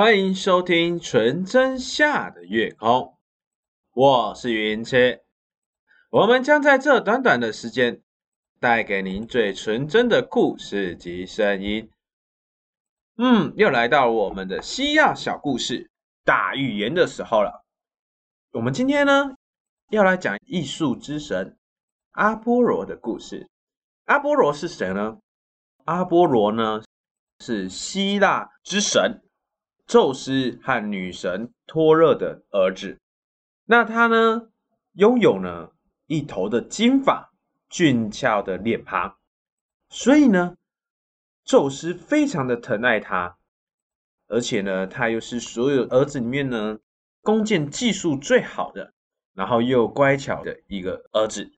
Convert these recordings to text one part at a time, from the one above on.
欢迎收听纯真下的月空，我是云车，我们将在这短短的时间带给您最纯真的故事及声音。嗯，又来到我们的西亚小故事大预言的时候了。我们今天呢，要来讲艺术之神阿波罗的故事。阿波罗是谁呢？阿波罗呢，是希腊之神。宙斯和女神托勒的儿子，那他呢，拥有呢一头的金发、俊俏的脸庞，所以呢，宙斯非常的疼爱他，而且呢，他又是所有儿子里面呢弓箭技术最好的，然后又乖巧的一个儿子。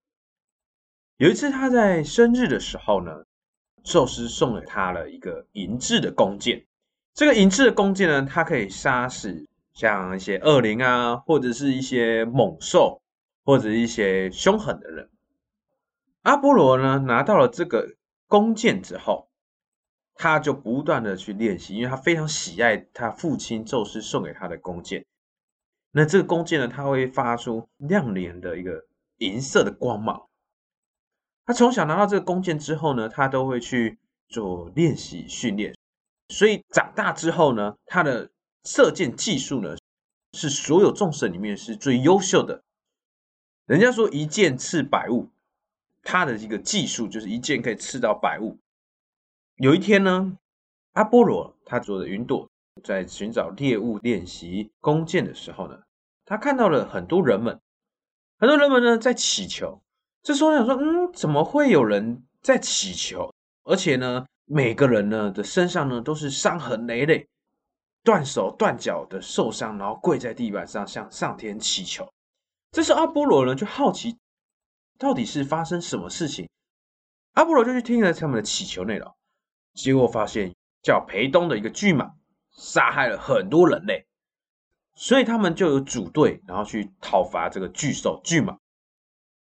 有一次他在生日的时候呢，宙斯送了他了一个银质的弓箭。这个银质的弓箭呢，它可以杀死像一些恶灵啊，或者是一些猛兽，或者一些凶狠的人。阿波罗呢，拿到了这个弓箭之后，他就不断的去练习，因为他非常喜爱他父亲宙斯送给他的弓箭。那这个弓箭呢，它会发出亮眼的一个银色的光芒。他从小拿到这个弓箭之后呢，他都会去做练习训练。所以长大之后呢，他的射箭技术呢是所有众神里面是最优秀的。人家说一箭刺百物，他的一个技术就是一箭可以刺到百物。有一天呢，阿波罗他坐着云朵在寻找猎物练习弓箭的时候呢，他看到了很多人们，很多人们呢在祈求。这时候想说，嗯，怎么会有人在祈求？而且呢？每个人呢的身上呢都是伤痕累累，断手断脚的受伤，然后跪在地板上向上天祈求。这时阿波罗呢就好奇，到底是发生什么事情？阿波罗就去听了他们的祈求内容，结果发现叫裴东的一个巨蟒杀害了很多人类，所以他们就有组队，然后去讨伐这个巨兽巨蟒，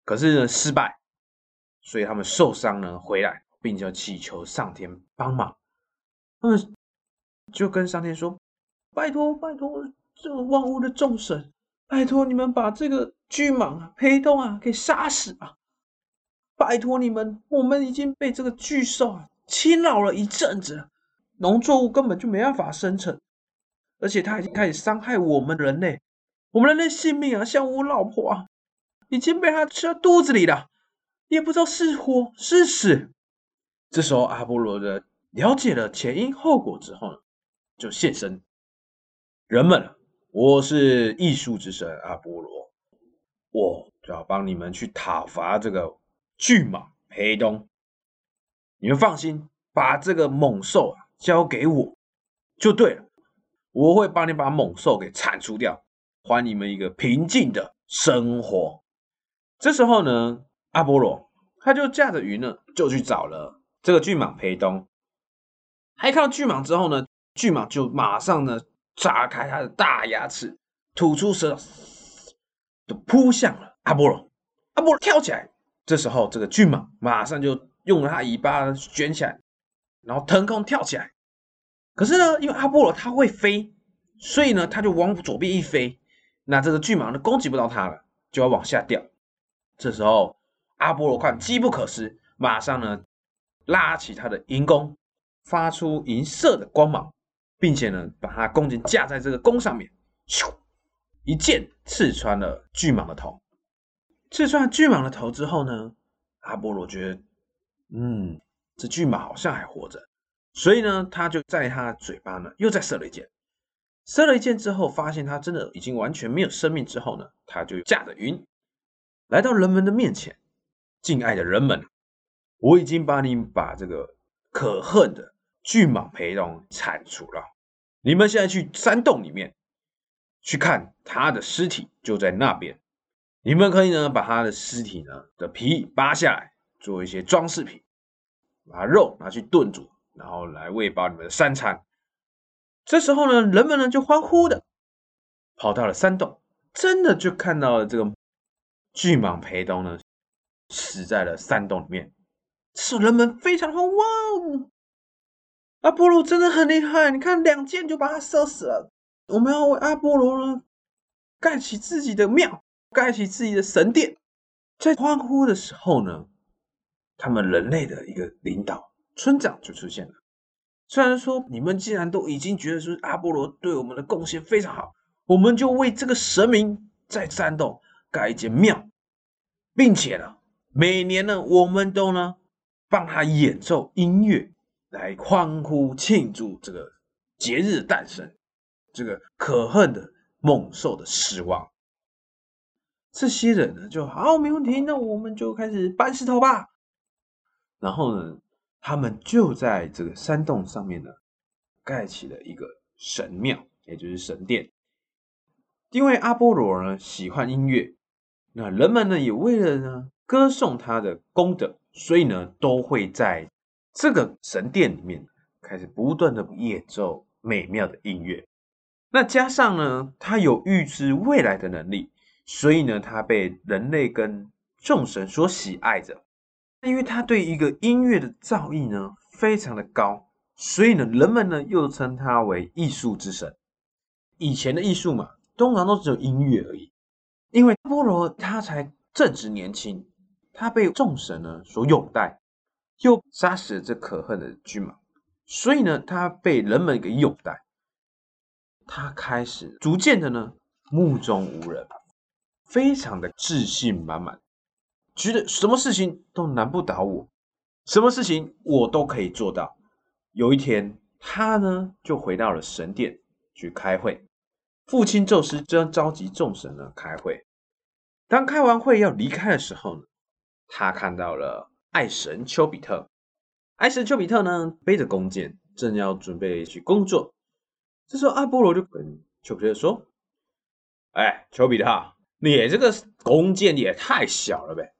可是呢失败，所以他们受伤呢回来。并且祈求上天帮忙，他们就跟上天说：“拜托，拜托，这万物的众神，拜托你们把这个巨蟒啊、黑洞啊给杀死吧！拜托你们，我们已经被这个巨兽啊侵扰了一阵子，农作物根本就没办法生成，而且它已经开始伤害我们人类，我们人类性命啊，像我老婆啊，已经被它吃到肚子里了，也不知道是活是死。”这时候，阿波罗的了解了前因后果之后呢，就现身。人们，我是艺术之神阿波罗，我就要帮你们去讨伐这个巨蟒黑洞。你们放心，把这个猛兽啊交给我就对了。我会帮你把猛兽给铲除掉，还你们一个平静的生活。这时候呢，阿波罗他就驾着云呢，就去找了。这个巨蟒裴东，还看到巨蟒之后呢，巨蟒就马上呢炸开它的大牙齿，吐出舌，就扑向了阿波罗。阿波罗跳起来，这时候这个巨蟒马上就用了它尾巴卷起来，然后腾空跳起来。可是呢，因为阿波罗他会飞，所以呢，他就往左边一飞，那这个巨蟒呢攻击不到他了，就要往下掉。这时候阿波罗看机不可失，马上呢。拉起他的银弓，发出银色的光芒，并且呢，把他弓箭架在这个弓上面，咻，一箭刺穿了巨蟒的头。刺穿巨蟒的头之后呢，阿波罗觉得，嗯，这巨蟒好像还活着，所以呢，他就在他嘴巴呢又再射了一箭。射了一箭之后，发现他真的已经完全没有生命之后呢，他就驾着云来到人们的面前，敬爱的人们。我已经把你把这个可恨的巨蟒裴东铲除了。你们现在去山洞里面去看他的尸体，就在那边。你们可以呢把他的尸体呢的皮扒下来，做一些装饰品，把肉拿去炖煮，然后来喂饱你们的三餐。这时候呢，人们呢就欢呼的跑到了山洞，真的就看到了这个巨蟒裴东呢死在了山洞里面。使人们非常的哇哦！阿波罗真的很厉害，你看两箭就把他射死了。我们要为阿波罗呢盖起自己的庙，盖起自己的神殿。在欢呼的时候呢，他们人类的一个领导村长就出现了。虽然说你们既然都已经觉得说阿波罗对我们的贡献非常好，我们就为这个神明在山洞盖一间庙，并且呢，每年呢，我们都呢帮他演奏音乐。来欢呼庆祝这个节日诞生，这个可恨的猛兽的死亡。这些人呢，就好，没问题，那我们就开始搬石头吧。然后呢，他们就在这个山洞上面呢，盖起了一个神庙，也就是神殿。因为阿波罗呢喜欢音乐，那人们呢也为了呢歌颂他的功德，所以呢都会在。这个神殿里面开始不断的演奏美妙的音乐，那加上呢，他有预知未来的能力，所以呢，他被人类跟众神所喜爱着。因为他对一个音乐的造诣呢非常的高，所以呢，人们呢又称他为艺术之神。以前的艺术嘛，通常都只有音乐而已。因为波罗他才正值年轻，他被众神呢所拥戴。又杀死了这可恨的巨蟒，所以呢，他被人们给拥戴。他开始逐渐的呢，目中无人，非常的自信满满，觉得什么事情都难不倒我，什么事情我都可以做到。有一天，他呢就回到了神殿去开会，父亲宙斯正召集众神呢开会。当开完会要离开的时候呢，他看到了。爱神丘比特，爱神丘比特呢背着弓箭，正要准备去工作。这时候阿波罗就跟丘比特说：“哎，丘比特，你这个弓箭也太小了呗！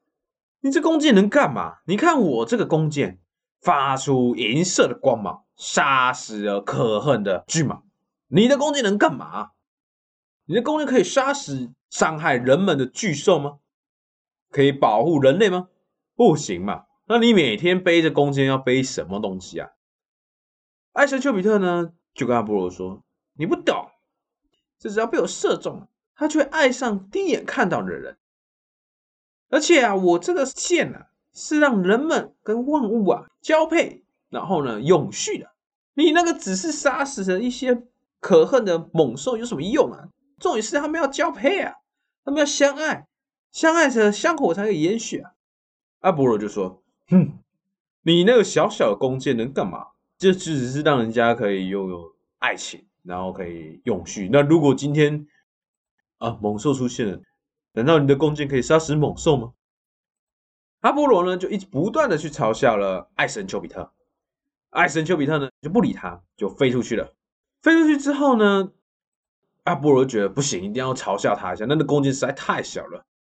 你这弓箭能干嘛？你看我这个弓箭发出银色的光芒，杀死了可恨的巨蟒。你的弓箭能干嘛？你的弓箭可以杀死伤害人们的巨兽吗？可以保护人类吗？”不行嘛？那你每天背着弓箭要背什么东西啊？爱神丘比特呢，就跟阿波罗说：“你不懂，这只要被我射中，他就会爱上第一眼看到的人。而且啊，我这个箭啊，是让人们跟万物啊交配，然后呢永续的。你那个只是杀死了一些可恨的猛兽，有什么用啊？重点是他们要交配啊，他们要相爱，相爱着香火才可以延续啊。”阿波罗就说：“哼，你那个小小的弓箭能干嘛？这只是让人家可以拥有爱情，然后可以永续。那如果今天啊猛兽出现了，难道你的弓箭可以杀死猛兽吗？”阿波罗呢就一直不断的去嘲笑了爱神丘比特。爱神丘比特呢就不理他，就飞出去了。飞出去之后呢，阿波罗觉得不行，一定要嘲笑他一下。那那弓箭实在太小了，这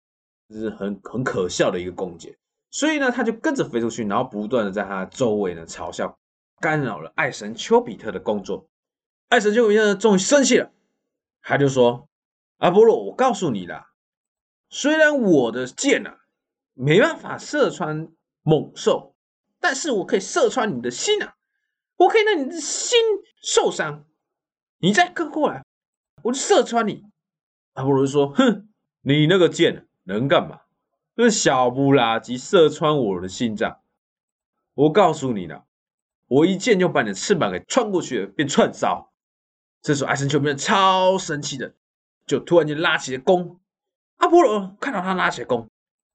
这是很很可笑的一个弓箭。所以呢，他就跟着飞出去，然后不断的在他周围呢嘲笑，干扰了爱神丘比特的工作。爱神丘比特终于生气了，他就说：“阿波罗，我告诉你啦，虽然我的箭啊没办法射穿猛兽，但是我可以射穿你的心啊，我可以让你的心受伤。你再跟过来，我就射穿你。”阿波罗说：“哼，你那个箭能干嘛？”这小不拉几射穿我的心脏，我告诉你了，我一箭就把你的翅膀给穿过去了，变串烧。这时候，爱神丘比特超生气的，就突然间拉起了弓。阿波罗看到他拉起了弓，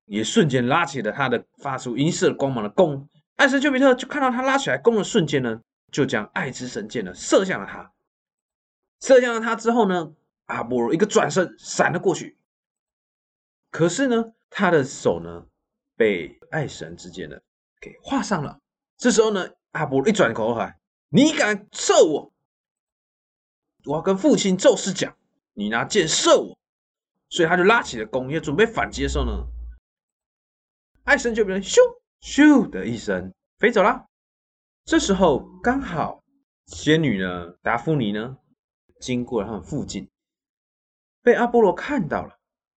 也瞬间拉起了他的发出银色光芒的弓。爱神丘比特就看到他拉起来弓的瞬间呢，就将爱之神箭呢射向了他。射向了他之后呢，阿波罗一个转身闪了过去。可是呢。他的手呢，被爱神之箭呢给划伤了。这时候呢，阿波罗一转过来，你敢射我？我要跟父亲宙斯讲，你拿箭射我。所以他就拉起了弓，要准备反击的时候呢，爱神就变成咻咻的一声飞走了。这时候刚好仙女呢，达芙妮呢，经过了他们附近，被阿波罗看到了。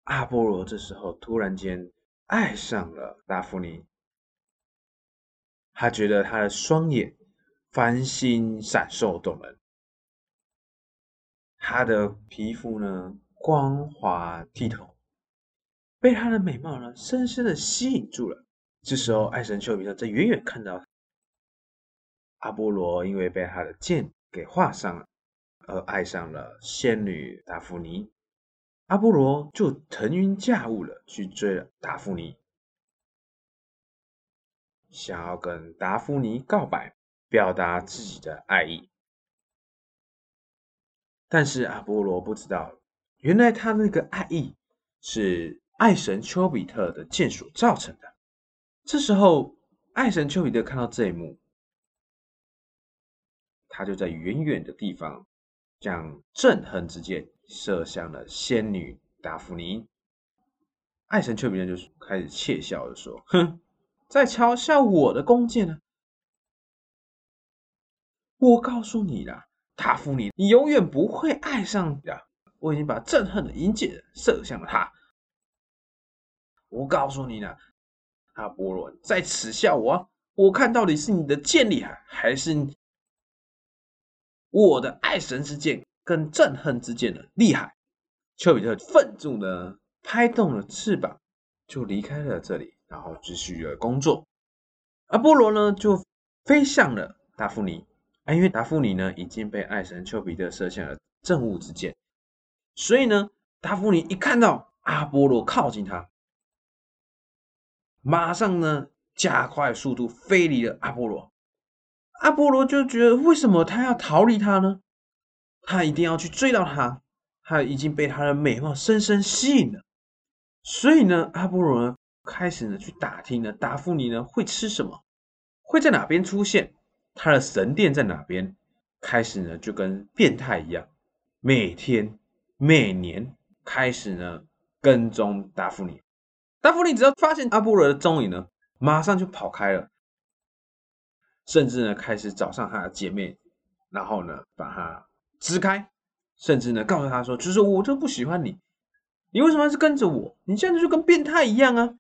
阿波罗这时候突然间爱上了达芙妮，他觉得他的双眼繁星闪烁动人。他的皮肤呢光滑剔透，被他的美貌呢深深的吸引住了。这时候，爱神丘比特在远远看到阿波罗，因为被他的剑给划伤了，而爱上了仙女达芙妮。阿波罗就腾云驾雾了，去追了达芙妮，想要跟达芙妮告白，表达自己的爱意。但是阿波罗不知道，原来他那个爱意是爱神丘比特的剑所造成的。这时候，爱神丘比特看到这一幕，他就在远远的地方将憎恨之箭射向了仙女达芙妮。爱神丘比特就开始窃笑的说：“哼，在嘲笑我的弓箭呢？我告诉你啦，达芙妮，你永远不会爱上的。我已经把憎恨的银箭射向了他。我告诉你呢。”阿波罗在耻笑我，我看到底是你的剑厉害，还是我的爱神之剑跟憎恨之剑的厉害？丘比特愤怒的拍动了翅膀，就离开了这里，然后继续了工作。阿波罗呢，就飞向了达芙妮，啊，因为达芙妮呢已经被爱神丘比特射向了正物之箭，所以呢，达芙妮一看到阿波罗靠近他。马上呢，加快速度飞离了阿波罗。阿波罗就觉得，为什么他要逃离他呢？他一定要去追到他。他已经被他的美貌深深吸引了。所以呢，阿波罗呢开始呢去打听呢，达芙妮呢会吃什么，会在哪边出现，他的神殿在哪边。开始呢就跟变态一样，每天每年开始呢跟踪达芙妮。达芙妮只要发现阿波罗的踪影呢，马上就跑开了，甚至呢开始找上他的姐妹，然后呢把他支开，甚至呢告诉他说：“就是我就不喜欢你，你为什么是跟着我？你现在就跟变态一样啊！”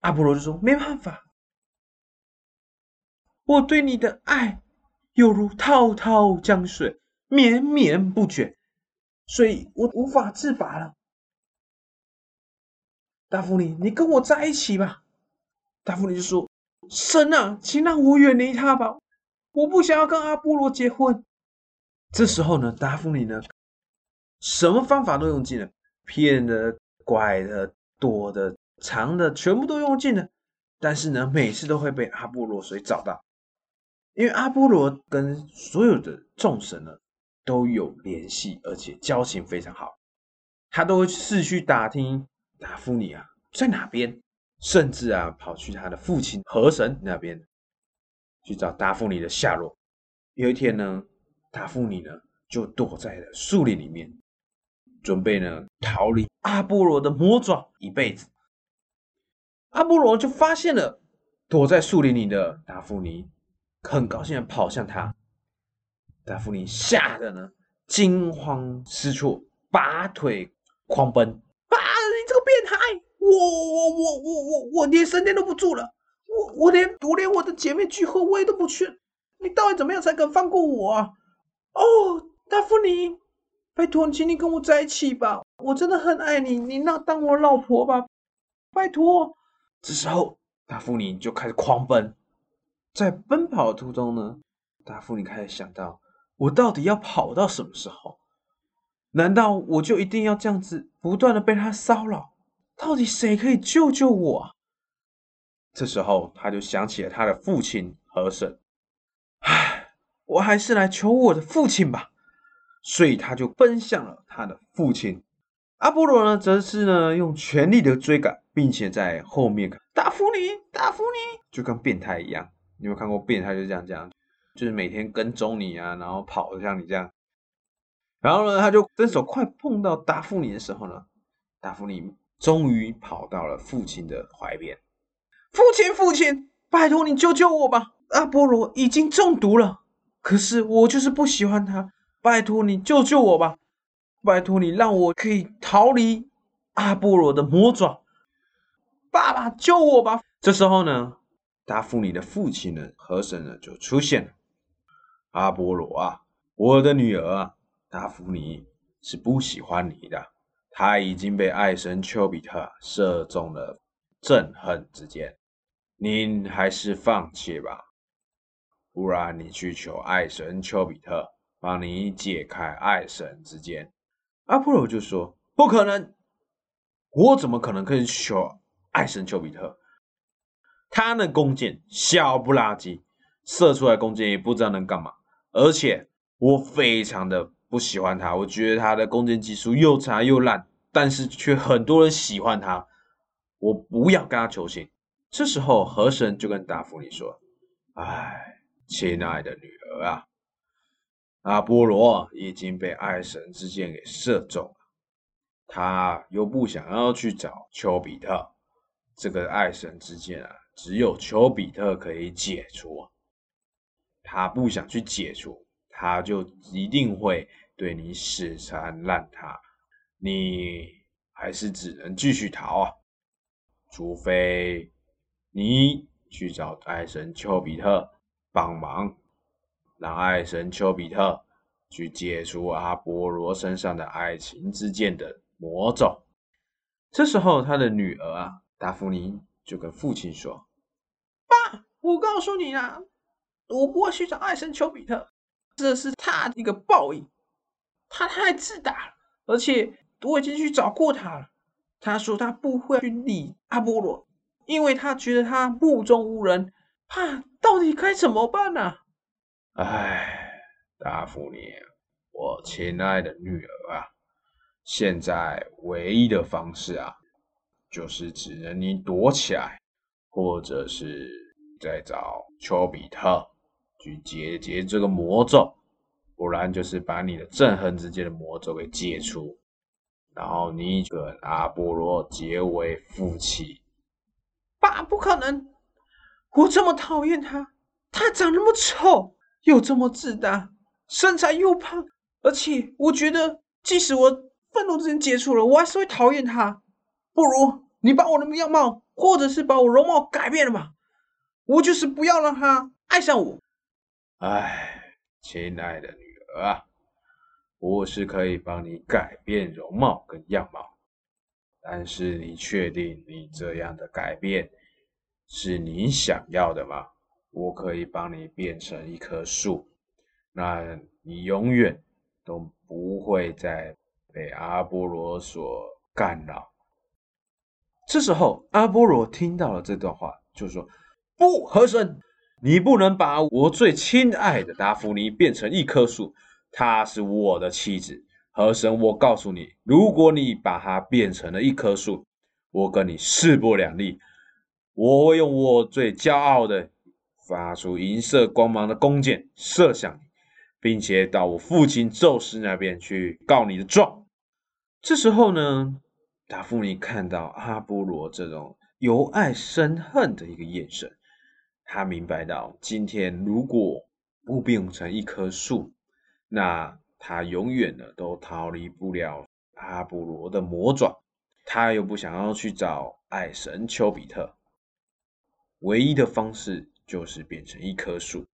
阿波罗就说：“没办法，我对你的爱犹如滔滔江水，绵绵不绝，所以我无法自拔了。”达芙妮，你跟我在一起吧。达芙妮就说：“神啊，请让我远离他吧，我不想要跟阿波罗结婚。”这时候呢，达芙妮呢，什么方法都用尽了，骗的、拐的、躲的、藏的，全部都用尽了。但是呢，每次都会被阿波罗所找到，因为阿波罗跟所有的众神呢都有联系，而且交情非常好，他都会四处打听。达芙妮啊，在哪边？甚至啊，跑去他的父亲河神那边去找达芙妮的下落。有一天呢，达芙妮呢就躲在了树林里面，准备呢逃离阿波罗的魔爪一辈子。阿波罗就发现了躲在树林里的达芙妮，很高兴的跑向他。达芙妮吓得呢惊慌失措，拔腿狂奔爸你这个。变态！我我我我我我连神殿都不住了，我我连我连我的姐妹聚会我也都不去，你到底怎么样才肯放过我啊？哦，达芙妮，拜托，请你跟我在一起吧，我真的很爱你，你那当我老婆吧，拜托。这时候，达芙妮就开始狂奔，在奔跑的途中呢，达芙妮开始想到，我到底要跑到什么时候？难道我就一定要这样子不断的被他骚扰？到底谁可以救救我？这时候，他就想起了他的父亲和神。我还是来求我的父亲吧。所以，他就奔向了他的父亲。阿波罗呢，则是呢用全力的追赶，并且在后面达芙妮，达芙妮，就跟变态一样。你有没有看过变态就这样这样，就是每天跟踪你啊，然后跑像你这样。然后呢，他就伸手快碰到达芙妮的时候呢，达芙妮。终于跑到了父亲的怀边，父亲，父亲，拜托你救救我吧！阿波罗已经中毒了，可是我就是不喜欢他，拜托你救救我吧！拜托你让我可以逃离阿波罗的魔爪，爸爸救我吧！这时候呢，达芙妮的父亲呢，河神呢就出现了，阿波罗啊，我的女儿啊，达芙妮是不喜欢你的，她已经被爱神丘比特射中了憎恨之箭，您还是放弃吧，不然你去求爱神丘比特帮你解开爱神之箭。”阿波罗就说：“不可能，我怎么可能可以求爱神丘比特？他那弓箭小不拉几，射出来弓箭也不知道能干嘛。”而且我非常的不喜欢他，我觉得他的弓箭技术又差又烂，但是却很多人喜欢他。我不要跟他求情。这时候河神就跟达芙妮说：“哎，亲爱的女儿啊，阿波罗已经被爱神之箭给射中了，他又不想要去找丘比特，这个爱神之箭啊，只有丘比特可以解除。”他不想去解除，他就一定会对你死缠烂打，你还是只能继续逃啊！除非你去找爱神丘比特帮忙，让爱神丘比特去解除阿波罗身上的爱情之箭的魔咒。这时候，他的女儿啊，达芙妮就跟父亲说：“爸，我告诉你啊。”我不会去找爱神丘比特，这是他一个报应。他太自大了，而且我已经去找过他了。他说他不会去理阿波罗，因为他觉得他目中无人。怕到底该怎么办呢？唉，达芙妮，我亲爱的女儿啊，现在唯一的方式啊，就是只能你躲起来，或者是再找丘比特。去解决这个魔咒，不然就是把你的憎恨之间的魔咒给解除，然后你跟阿波罗结为夫妻。爸，不可能！我这么讨厌他，他长那么丑，又这么自大，身材又胖，而且我觉得，即使我愤怒之间解除了，我还是会讨厌他。不如你把我的样貌，或者是把我容貌改变了吧，我就是不要让他爱上我。唉，亲爱的女儿啊，我是可以帮你改变容貌跟样貌，但是你确定你这样的改变是你想要的吗？我可以帮你变成一棵树，那你永远都不会再被阿波罗所干扰。这时候，阿波罗听到了这段话，就说：“不，和神。”你不能把我最亲爱的达芙妮变成一棵树，她是我的妻子。河神，我告诉你，如果你把她变成了一棵树，我跟你势不两立。我会用我最骄傲的、发出银色光芒的弓箭射向你，并且到我父亲宙斯那边去告你的状。这时候呢，达芙妮看到阿波罗这种由爱生恨的一个眼神。他明白到，今天如果不变成一棵树，那他永远的都逃离不了阿波罗的魔爪。他又不想要去找爱神丘比特，唯一的方式就是变成一棵树。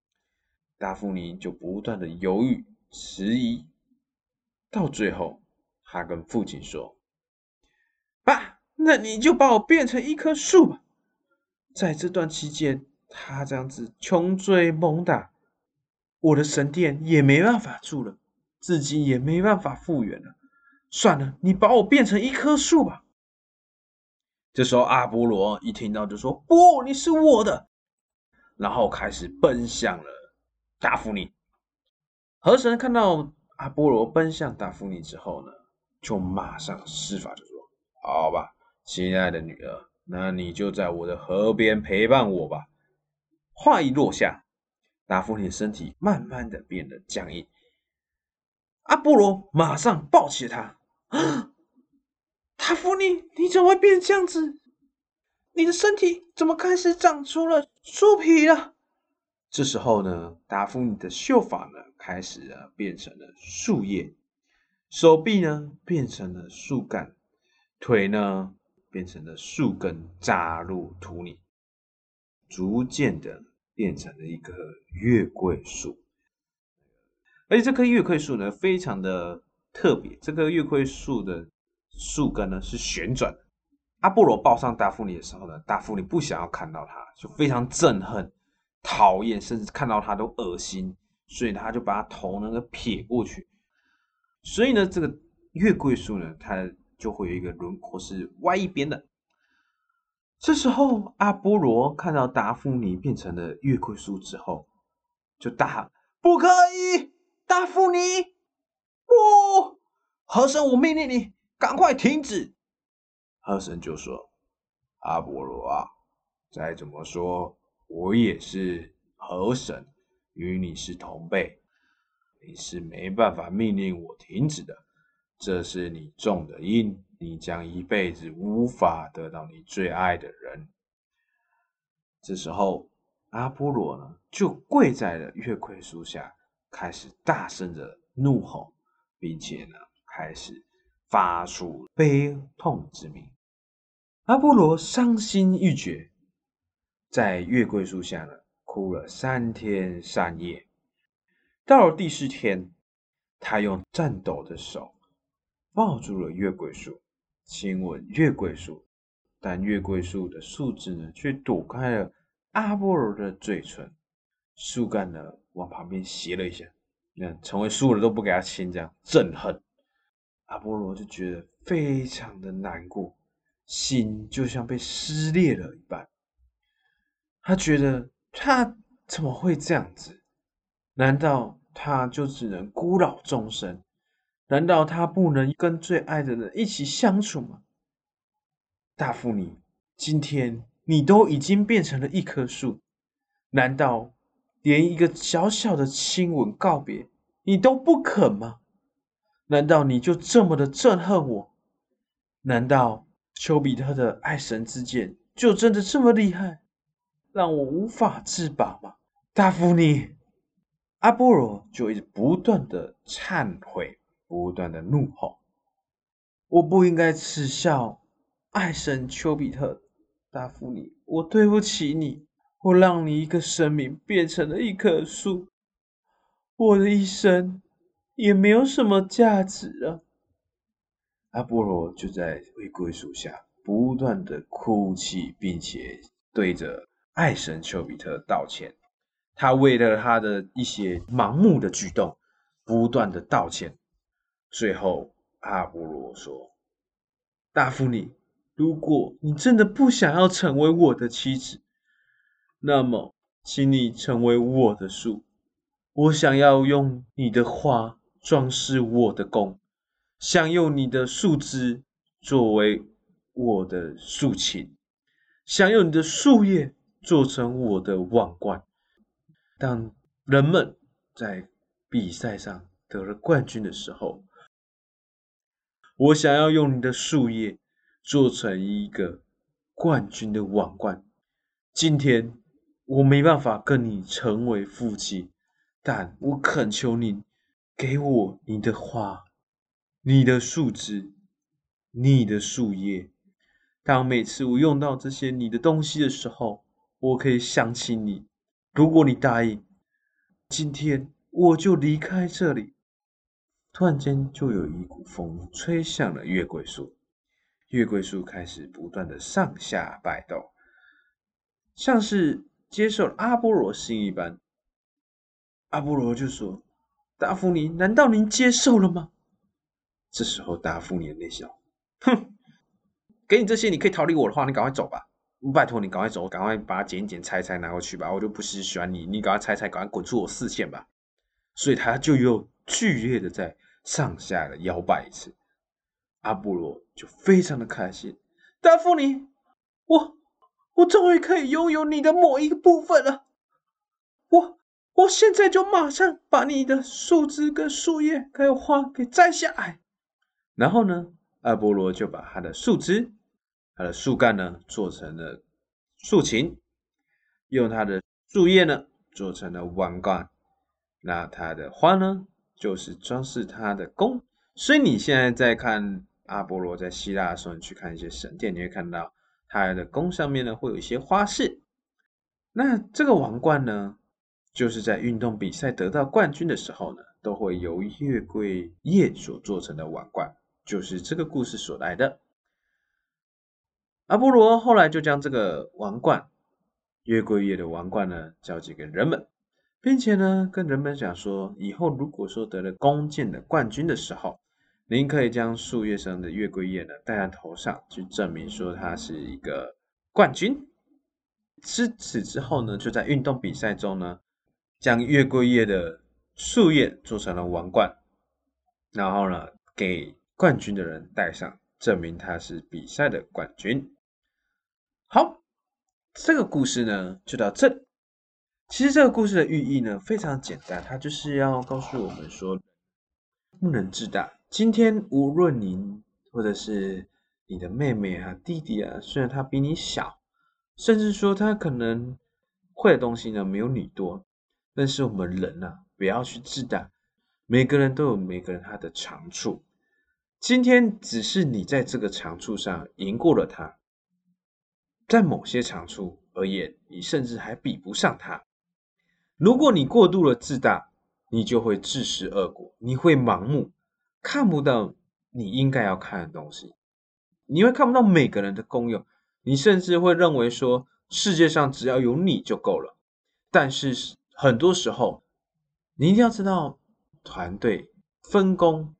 达芙妮就不断的犹豫迟疑，到最后，他跟父亲说：“爸，那你就把我变成一棵树吧。在这段期间。”他这样子穷追猛打，我的神殿也没办法住了，自己也没办法复原了。算了，你把我变成一棵树吧。这时候阿波罗一听到就说：“不，你是我的。”然后开始奔向了达芙妮。河神看到阿波罗奔向达芙妮之后呢，就马上施法就说：“好吧，亲爱的女儿，那你就在我的河边陪伴我吧。”话一落下，达芙妮身体慢慢的变得僵硬。阿波罗马上抱起了他，达芙妮，你怎么会变这样子？你的身体怎么开始长出了树皮了？这时候呢，达芙妮的秀发呢开始啊变成了树叶，手臂呢变成了树干，腿呢变成了树根扎入土里，逐渐的。变成了一棵月桂树，而且这棵月桂树呢，非常的特别。这棵月桂树的树根呢是旋转的。阿波罗抱上达芙妮的时候呢，达芙妮不想要看到他，就非常憎恨、讨厌，甚至看到他都恶心，所以他就把他头那个撇过去。所以呢，这个月桂树呢，它就会有一个轮廓是歪一边的。这时候，阿波罗看到达芙妮变成了月桂树之后，就大喊：“不可以，达芙妮！不，河神，我命令你赶快停止。”河神就说：“阿波罗啊，再怎么说，我也是河神，与你是同辈，你是没办法命令我停止的。这是你种的因，你将一辈子无法得到你最爱的人。”这时候，阿波罗呢，就跪在了月桂树下，开始大声的怒吼，并且呢，开始。发出悲痛之鸣，阿波罗伤心欲绝，在月桂树下呢哭了三天三夜。到了第四天，他用颤抖的手抱住了月桂树，亲吻月桂树，但月桂树的树枝呢却躲开了阿波罗的嘴唇，树干呢往旁边斜了一下，那成为树了都不给他亲，这样憎恨。阿波罗就觉得非常的难过，心就像被撕裂了一般。他觉得他怎么会这样子？难道他就只能孤老终生？难道他不能跟最爱的人一起相处吗？大妇女，今天你都已经变成了一棵树，难道连一个小小的亲吻告别你都不肯吗？难道你就这么的憎恨我？难道丘比特的爱神之箭就真的这么厉害，让我无法自拔吗？大夫你，阿波罗就一直不断的忏悔，不断的怒吼：“我不应该耻笑爱神丘比特，大夫你，我对不起你，我让你一个生命变成了一棵树，我的一生。”也没有什么价值啊！阿波罗就在玫瑰树下不断的哭泣，并且对着爱神丘比特道歉。他为了他的一些盲目的举动，不断的道歉。最后，阿波罗说：“大夫你，如果你真的不想要成为我的妻子，那么，请你成为我的树。我想要用你的花。”装饰我的弓，想用你的树枝作为我的竖琴，想用你的树叶做成我的王冠。当人们在比赛上得了冠军的时候，我想要用你的树叶做成一个冠军的王冠。今天我没办法跟你成为夫妻，但我恳求你。给我你的花，你的树枝，你的树叶。当每次我用到这些你的东西的时候，我可以想起你。如果你答应，今天我就离开这里。突然间，就有一股风吹向了月桂树，月桂树开始不断的上下摆动，像是接受了阿波罗心一般。阿波罗就说。达芙妮，难道您接受了吗？这时候，达芙妮内笑，哼，给你这些，你可以逃离我的话，你赶快走吧。拜托你赶快走，赶快把它剪剪、拆拆拿过去吧。我就不是喜欢你，你赶快拆拆，赶快滚出我视线吧。所以他就又剧烈的在上下的摇摆一次。阿波罗就非常的开心，达芙妮，我我终于可以拥有你的某一个部分了，我。我现在就马上把你的树枝、跟树叶还有花给摘下来。然后呢，阿波罗就把他的树枝、他的树干呢做成了竖琴，用他的树叶呢做成了王冠。那他的花呢，就是装饰他的弓。所以你现在在看阿波罗在希腊的时候，你去看一些神殿，你会看到他的弓上面呢会有一些花饰。那这个王冠呢？就是在运动比赛得到冠军的时候呢，都会由月桂叶所做成的碗罐，就是这个故事所来的。阿波罗后来就将这个王冠，月桂叶的王冠呢，交给给人们，并且呢，跟人们讲说，以后如果说得了弓箭的冠军的时候，您可以将树叶上的月桂叶呢戴在头上，去证明说他是一个冠军。自此之后呢，就在运动比赛中呢，将月桂叶的树叶做成了王冠，然后呢，给冠军的人戴上，证明他是比赛的冠军。好，这个故事呢就到这。其实这个故事的寓意呢非常简单，它就是要告诉我们说，不能自大。今天无论您或者是你的妹妹啊、弟弟啊，虽然他比你小，甚至说他可能会的东西呢没有你多，但是我们人呢不要去自大。每个人都有每个人他的长处，今天只是你在这个长处上赢过了他。在某些长处而言，你甚至还比不上他。如果你过度了自大，你就会自食恶果，你会盲目，看不到你应该要看的东西，你会看不到每个人的功用，你甚至会认为说世界上只要有你就够了。但是很多时候，你一定要知道，团队分工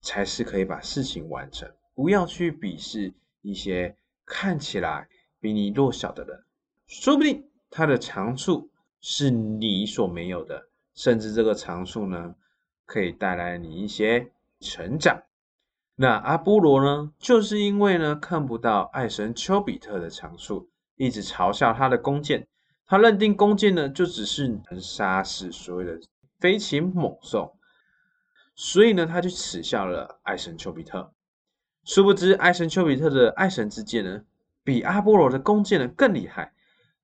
才是可以把事情完成，不要去鄙视一些看起来。比你弱小的人，说不定他的长处是你所没有的，甚至这个长处呢，可以带来你一些成长。那阿波罗呢，就是因为呢看不到爱神丘比特的长处，一直嘲笑他的弓箭，他认定弓箭呢就只是能杀死所谓的飞禽猛兽，所以呢他就耻笑了爱神丘比特。殊不知爱神丘比特的爱神之箭呢。比阿波罗的弓箭呢更厉害，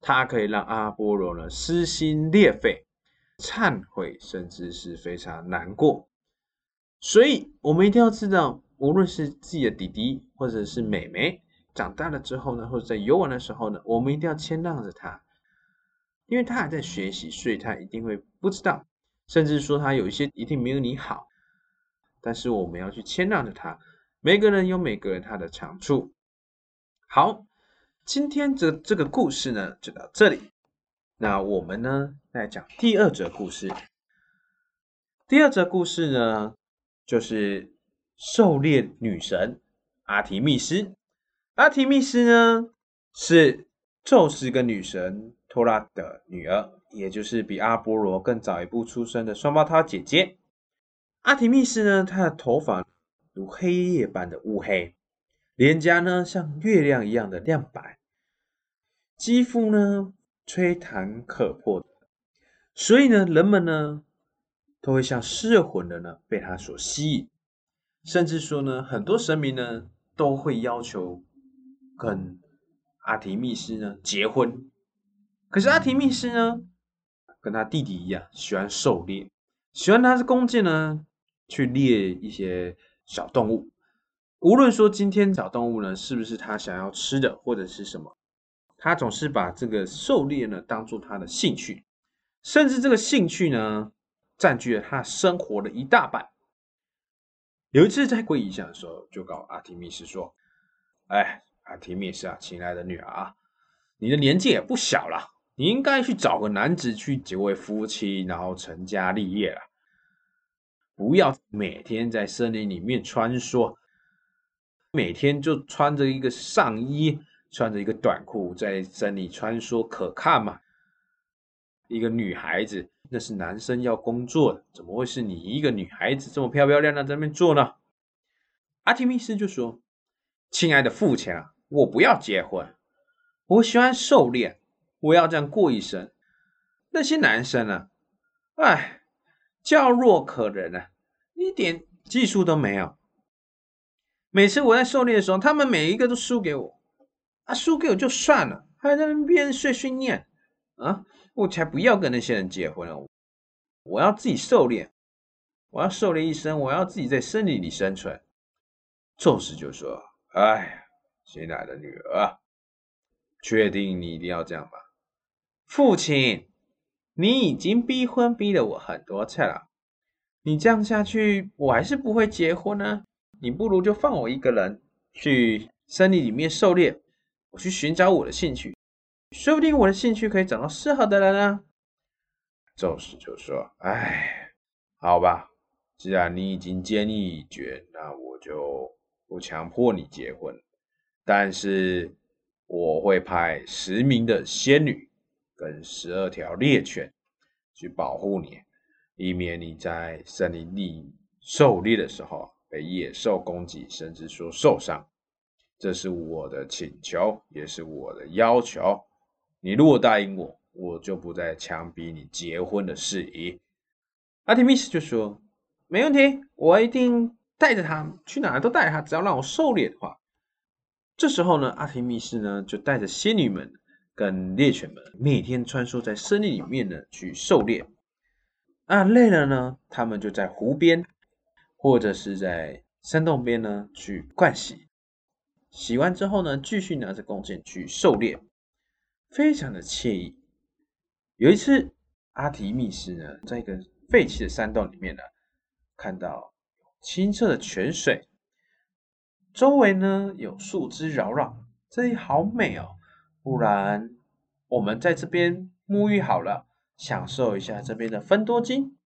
它可以让阿波罗呢撕心裂肺、忏悔，甚至是非常难过。所以，我们一定要知道，无论是自己的弟弟或者是妹妹长大了之后呢，或者在游玩的时候呢，我们一定要谦让着他，因为他还在学习，所以他一定会不知道，甚至说他有一些一定没有你好。但是我们要去谦让着他，每个人有每个人他的长处。好。今天这这个故事呢，就到这里。那我们呢，来讲第二则故事。第二则故事呢，就是狩猎女神阿提密斯。阿提密斯呢，是宙斯跟女神托拉的女儿，也就是比阿波罗更早一步出生的双胞胎姐姐。阿提密斯呢，她的头发如黑夜般的乌黑，脸颊呢像月亮一样的亮白。肌肤呢，吹弹可破，所以呢，人们呢都会像失魂的呢被他所吸引，甚至说呢，很多神明呢都会要求跟阿提密斯呢结婚。可是阿提密斯呢，跟他弟弟一样，喜欢狩猎，喜欢拿着弓箭呢去猎一些小动物。无论说今天小动物呢是不是他想要吃的，或者是什么。他总是把这个狩猎呢当做他的兴趣，甚至这个兴趣呢占据了他生活的一大半。有一次在会议上的时候，就告阿提密斯说：“哎，阿提密斯啊，亲爱的女儿啊，你的年纪也不小了，你应该去找个男子去结为夫妻，然后成家立业了，不要每天在森林里面穿梭，每天就穿着一个上衣。”穿着一个短裤在森林穿梭，可看吗？一个女孩子，那是男生要工作的，怎么会是你一个女孩子这么漂漂亮亮在那边做呢？阿提密斯就说：“亲爱的父亲啊，我不要结婚，我喜欢狩猎，我要这样过一生。那些男生呢？哎，娇弱可人啊，一点技术都没有。每次我在狩猎的时候，他们每一个都输给我。”啊，输给我就算了，还在那边碎碎念啊！我才不要跟那些人结婚了，我要自己狩猎，我要狩猎一生，我要自己在森林里生存。宙斯就说：“哎，新来的女儿，确定你一定要这样吗？父亲，你已经逼婚逼了我很多次了，你这样下去，我还是不会结婚呢。你不如就放我一个人去森林里面狩猎，我去寻找我的兴趣，说不定我的兴趣可以找到适合的人啊。”宙斯就说：“哎，好吧，既然你已经坚毅已决，那我就不强迫你结婚。但是我会派十名的仙女跟十二条猎犬去保护你，以免你在森林里狩猎的时候被野兽攻击，甚至说受伤。这是我的请求，也是我的要求。你如果答应我。”我就不再强逼你结婚的事宜。阿提密斯就说：“没问题，我一定带着他去哪都带他，只要让我狩猎的话。”这时候呢，阿提密斯呢就带着仙女们跟猎犬们，每天穿梭在森林里面呢去狩猎。啊，累了呢，他们就在湖边或者是在山洞边呢去灌洗。洗完之后呢，继续拿着弓箭去狩猎，非常的惬意。有一次，阿提密斯呢，在一个废弃的山洞里面呢，看到清澈的泉水，周围呢有树枝扰扰，这里好美哦。不然我们在这边沐浴好了，享受一下这边的芬多精。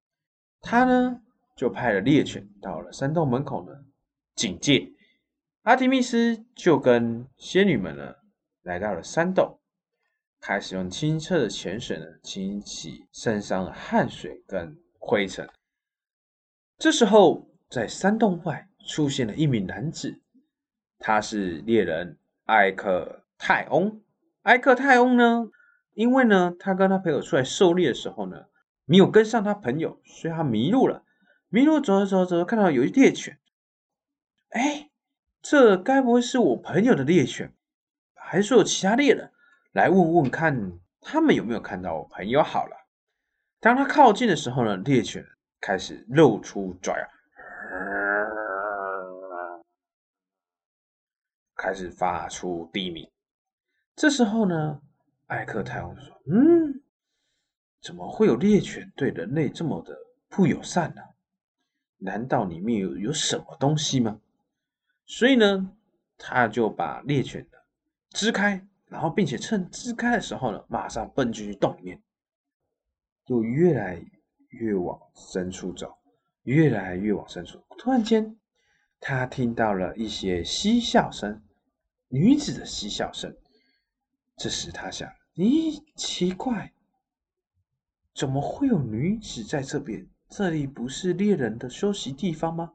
他呢就派了猎犬到了山洞门口呢警戒。阿提密斯就跟仙女们呢来到了山洞。开始用清澈的泉水呢清洗身上的汗水跟灰尘。这时候，在山洞外出现了一名男子，他是猎人艾克泰翁。埃克泰翁呢，因为呢，他跟他朋友出来狩猎的时候呢，没有跟上他朋友，所以他迷路了。迷路走着走着走着，看到有一猎犬，哎，这该不会是我朋友的猎犬？还是说有其他猎人？来问问看，他们有没有看到我朋友？好了，当他靠近的时候呢，猎犬开始露出爪牙，开始发出低鸣。这时候呢，艾克泰翁说：“嗯，怎么会有猎犬对人类这么的不友善呢？难道里面有有什么东西吗？”所以呢，他就把猎犬的支开。然后，并且趁支开的时候呢，马上奔进去洞里面，就越来越往深处走，越来越往深处。突然间，他听到了一些嬉笑声，女子的嬉笑声。这时他想：咦，奇怪，怎么会有女子在这边？这里不是猎人的休息地方吗？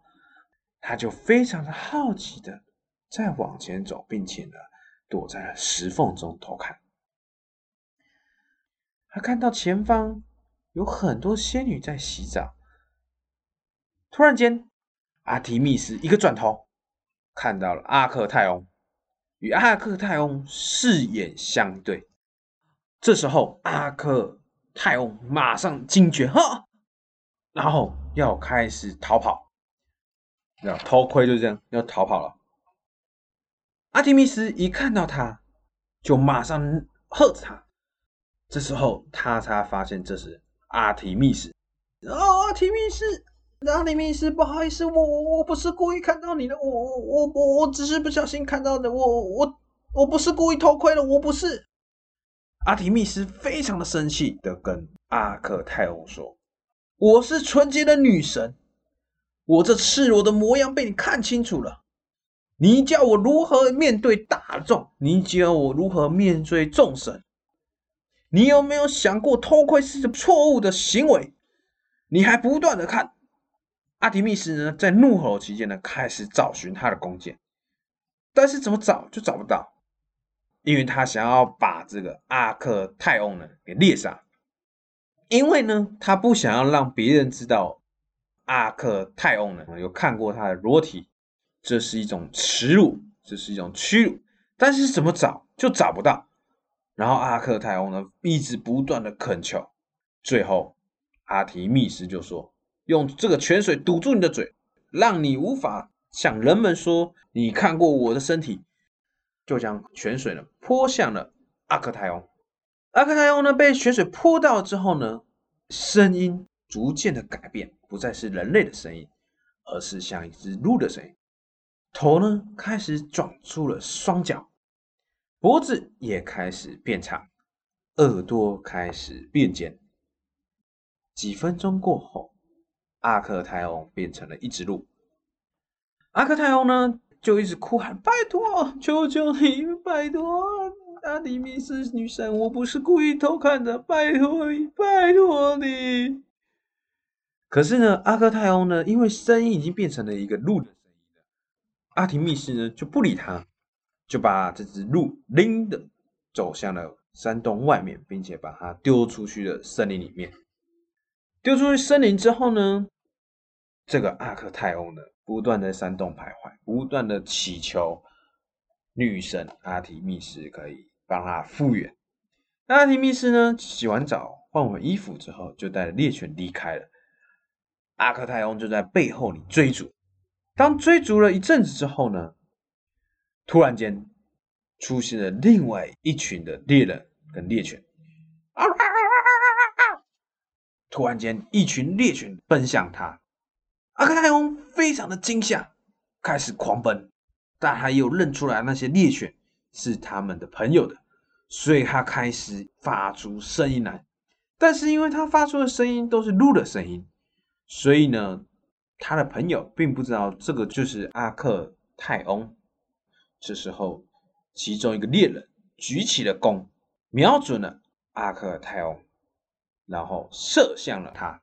他就非常的好奇的再往前走，并且呢。躲在了石缝中偷看，他看到前方有很多仙女在洗澡。突然间，阿提密斯一个转头，看到了阿克泰翁，与阿克泰翁四眼相对。这时候，阿克泰翁马上惊觉，哈，然后要开始逃跑，要偷窥，就这样要逃跑了。阿提密斯一看到他，就马上喝着他。这时候他才发现这是阿提密斯。哦，阿提密斯，阿提密斯，不好意思，我我我不是故意看到你的，我我我我只是不小心看到的，我我我不是故意偷窥的，我不是。阿提密斯非常的生气的跟阿克泰欧说：“我是纯洁的女神，我这赤裸的模样被你看清楚了。”你叫我如何面对大众？你教我如何面对众神？你有没有想过偷窥是错误的行为？你还不断的看。阿提密斯呢，在怒吼期间呢，开始找寻他的弓箭，但是怎么找就找不到，因为他想要把这个阿克泰翁呢给猎杀，因为呢，他不想要让别人知道阿克泰翁呢有看过他的裸体。这是一种耻辱，这是一种屈辱，但是怎么找就找不到。然后阿克泰翁呢，一直不断的恳求，最后阿提密斯就说：“用这个泉水堵住你的嘴，让你无法向人们说你看过我的身体。”就将泉水呢泼向了阿克泰翁。阿克泰翁呢被泉水泼到之后呢，声音逐渐的改变，不再是人类的声音，而是像一只鹿的声音。头呢开始长出了双脚，脖子也开始变长，耳朵开始变尖。几分钟过后，阿克泰翁变成了一只鹿。阿克泰翁呢就一直哭喊：“拜托，求求你，拜托，阿提米斯女神，我不是故意偷看的，拜托你，拜托你。”可是呢，阿克泰翁呢，因为声音已经变成了一个鹿的声音，阿提密斯呢就不理他，就把这只鹿拎的走向了山洞外面，并且把它丢出去了森林里面。丢出去森林之后呢，这个阿克泰翁呢，不断在山洞徘徊，不断的祈求女神阿提密斯可以帮他复原。阿提密斯呢，洗完澡换完衣服之后，就带着猎犬离开了。阿克泰翁就在背后里追逐。当追逐了一阵子之后呢，突然间出现了另外一群的猎人跟猎犬。突然间，一群猎犬奔向他，阿克泰翁非常的惊吓，开始狂奔，但他又认出来那些猎犬是他们的朋友的，所以他开始发出声音来。但是因为他发出的声音都是鹿的声音。所以呢，他的朋友并不知道这个就是阿克泰翁。这时候，其中一个猎人举起了弓，瞄准了阿克泰翁，然后射向了他。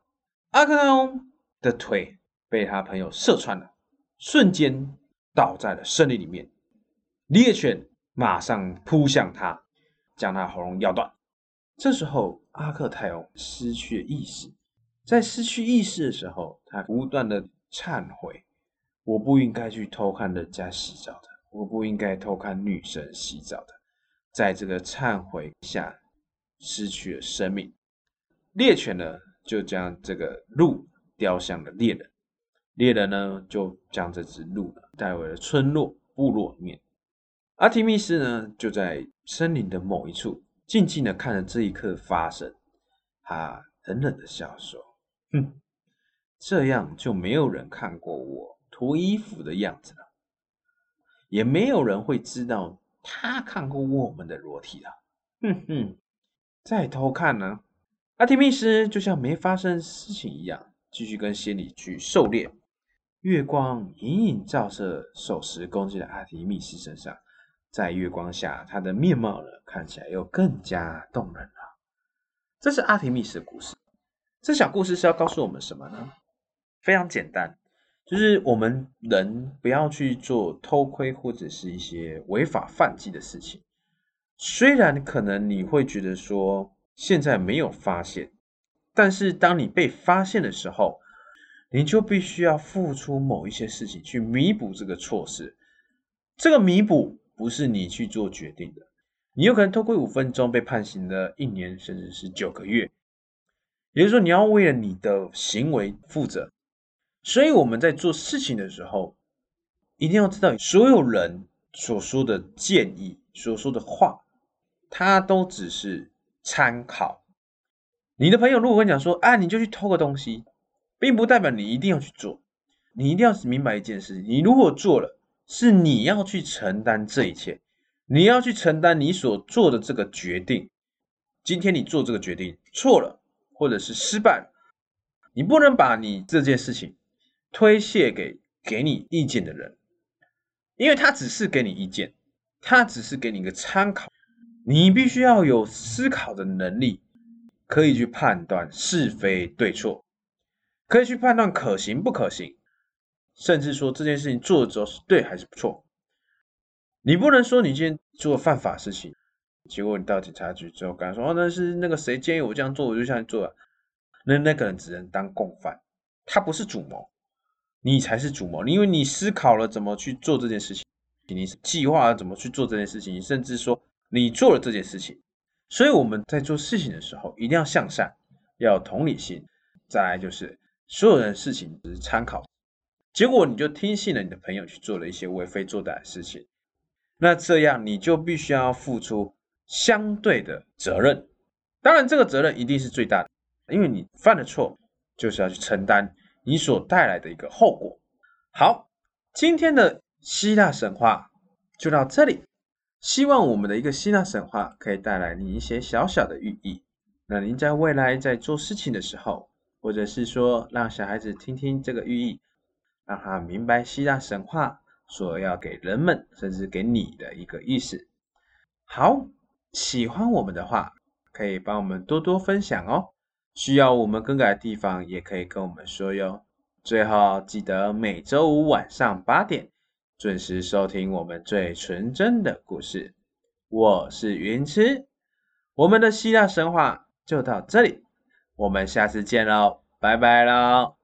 阿克泰翁的腿被他朋友射穿了，瞬间倒在了森林里面。猎犬马上扑向他，将他喉咙咬断。这时候，阿克泰翁失去了意识。在失去意识的时候，他不断的忏悔：“我不应该去偷看人家洗澡的，我不应该偷看女神洗澡的。”在这个忏悔下，失去了生命。猎犬呢，就将这个鹿叼向了猎人，猎人呢，就将这只鹿呢带回了村落部落里面。阿提密斯呢，就在森林的某一处静静的看着这一刻发生，他冷冷的笑说。哼，这样就没有人看过我脱衣服的样子了，也没有人会知道他看过我们的裸体了。哼哼，再偷看呢？阿提密斯就像没发生事情一样，继续跟仙女去狩猎。月光隐隐照射手持攻击的阿提密斯身上，在月光下，他的面貌呢看起来又更加动人了。这是阿提密斯的故事。这小故事是要告诉我们什么呢？非常简单，就是我们人不要去做偷窥或者是一些违法犯纪的事情。虽然可能你会觉得说现在没有发现，但是当你被发现的时候，你就必须要付出某一些事情去弥补这个错失。这个弥补不是你去做决定的，你有可能偷窥五分钟被判刑了一年甚至是九个月。也就是说，你要为了你的行为负责，所以我们在做事情的时候，一定要知道，所有人所说的建议、所说的话，它都只是参考。你的朋友如果跟你讲说，啊，你就去偷个东西，并不代表你一定要去做。你一定要明白一件事：你如果做了，是你要去承担这一切，你要去承担你所做的这个决定。今天你做这个决定错了。或者是失败了，你不能把你这件事情推卸给给你意见的人，因为他只是给你意见，他只是给你一个参考，你必须要有思考的能力，可以去判断是非对错，可以去判断可行不可行，甚至说这件事情做了之后是对还是不错。你不能说你今天做了犯法事情。结果你到警察局之后，跟他说：“哦，那是那个谁建议我这样做，我就这样做了。”那那个人只能当共犯，他不是主谋，你才是主谋。因为你思考了怎么去做这件事情，你计划了怎么去做这件事情，甚至说你做了这件事情。所以我们在做事情的时候，一定要向善，要有同理心。再来就是所有人事情只是参考，结果你就听信了你的朋友去做了一些为非作歹的事情，那这样你就必须要付出。相对的责任，当然这个责任一定是最大的，因为你犯了错，就是要去承担你所带来的一个后果。好，今天的希腊神话就到这里。希望我们的一个希腊神话可以带来你一些小小的寓意。那您在未来在做事情的时候，或者是说让小孩子听听这个寓意，让他明白希腊神话所要给人们，甚至给你的一个意思。好，喜欢我们的话，可以帮我们多多分享哦。需要我们更改的地方，也可以跟我们说哟。最后记得每周五晚上八点。准时收听我们最纯真的故事，我是云痴，我们的希腊神话就到这里，我们下次见喽，拜拜喽。